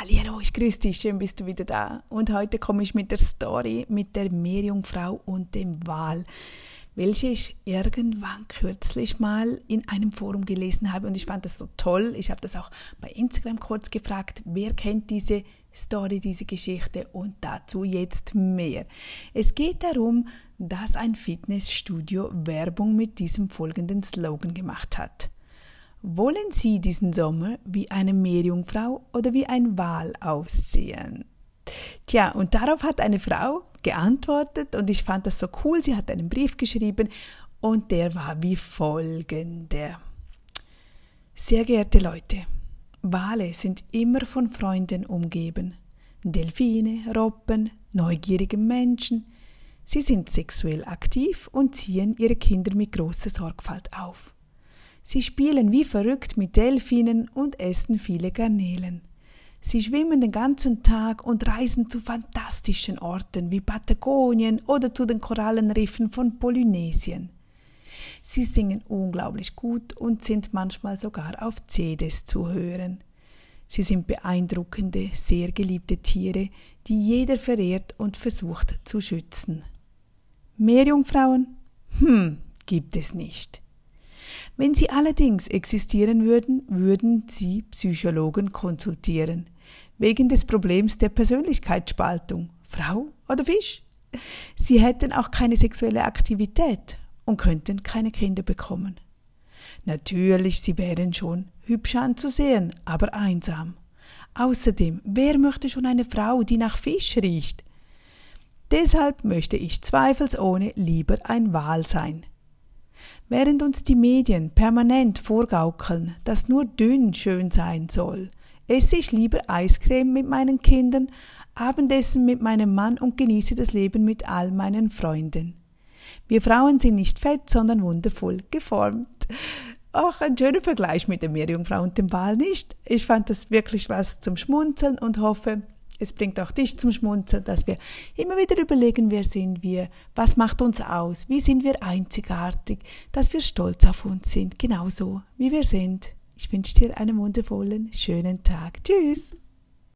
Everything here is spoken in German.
Hallo, ich grüße dich, schön bist du wieder da. Und heute komme ich mit der Story mit der Meerjungfrau und dem Wal, welche ich irgendwann kürzlich mal in einem Forum gelesen habe und ich fand das so toll. Ich habe das auch bei Instagram kurz gefragt, wer kennt diese Story, diese Geschichte und dazu jetzt mehr. Es geht darum, dass ein Fitnessstudio Werbung mit diesem folgenden Slogan gemacht hat. Wollen Sie diesen Sommer wie eine Meerjungfrau oder wie ein Wal aussehen? Tja, und darauf hat eine Frau geantwortet und ich fand das so cool. Sie hat einen Brief geschrieben und der war wie folgender. Sehr geehrte Leute, Wale sind immer von Freunden umgeben. Delfine, Robben, neugierige Menschen. Sie sind sexuell aktiv und ziehen ihre Kinder mit großer Sorgfalt auf. Sie spielen wie verrückt mit Delfinen und essen viele Garnelen. Sie schwimmen den ganzen Tag und reisen zu fantastischen Orten wie Patagonien oder zu den Korallenriffen von Polynesien. Sie singen unglaublich gut und sind manchmal sogar auf CDs zu hören. Sie sind beeindruckende, sehr geliebte Tiere, die jeder verehrt und versucht zu schützen. Meerjungfrauen? Hm, gibt es nicht. Wenn sie allerdings existieren würden, würden sie Psychologen konsultieren, wegen des Problems der Persönlichkeitsspaltung, Frau oder Fisch. Sie hätten auch keine sexuelle Aktivität und könnten keine Kinder bekommen. Natürlich, sie wären schon hübsch anzusehen, aber einsam. Außerdem, wer möchte schon eine Frau, die nach Fisch riecht? Deshalb möchte ich zweifelsohne lieber ein Wal sein. Während uns die Medien permanent vorgaukeln, dass nur dünn schön sein soll, esse ich lieber Eiscreme mit meinen Kindern, Abendessen mit meinem Mann und genieße das Leben mit all meinen Freunden. Wir Frauen sind nicht fett, sondern wundervoll geformt. Ach, ein schöner Vergleich mit der Meerjungfrau und dem Wal nicht. Ich fand das wirklich was zum Schmunzeln und hoffe, es bringt auch dich zum Schmunzeln, dass wir immer wieder überlegen, wer sind wir, was macht uns aus, wie sind wir einzigartig, dass wir stolz auf uns sind, genauso wie wir sind. Ich wünsche dir einen wundervollen, schönen Tag. Tschüss.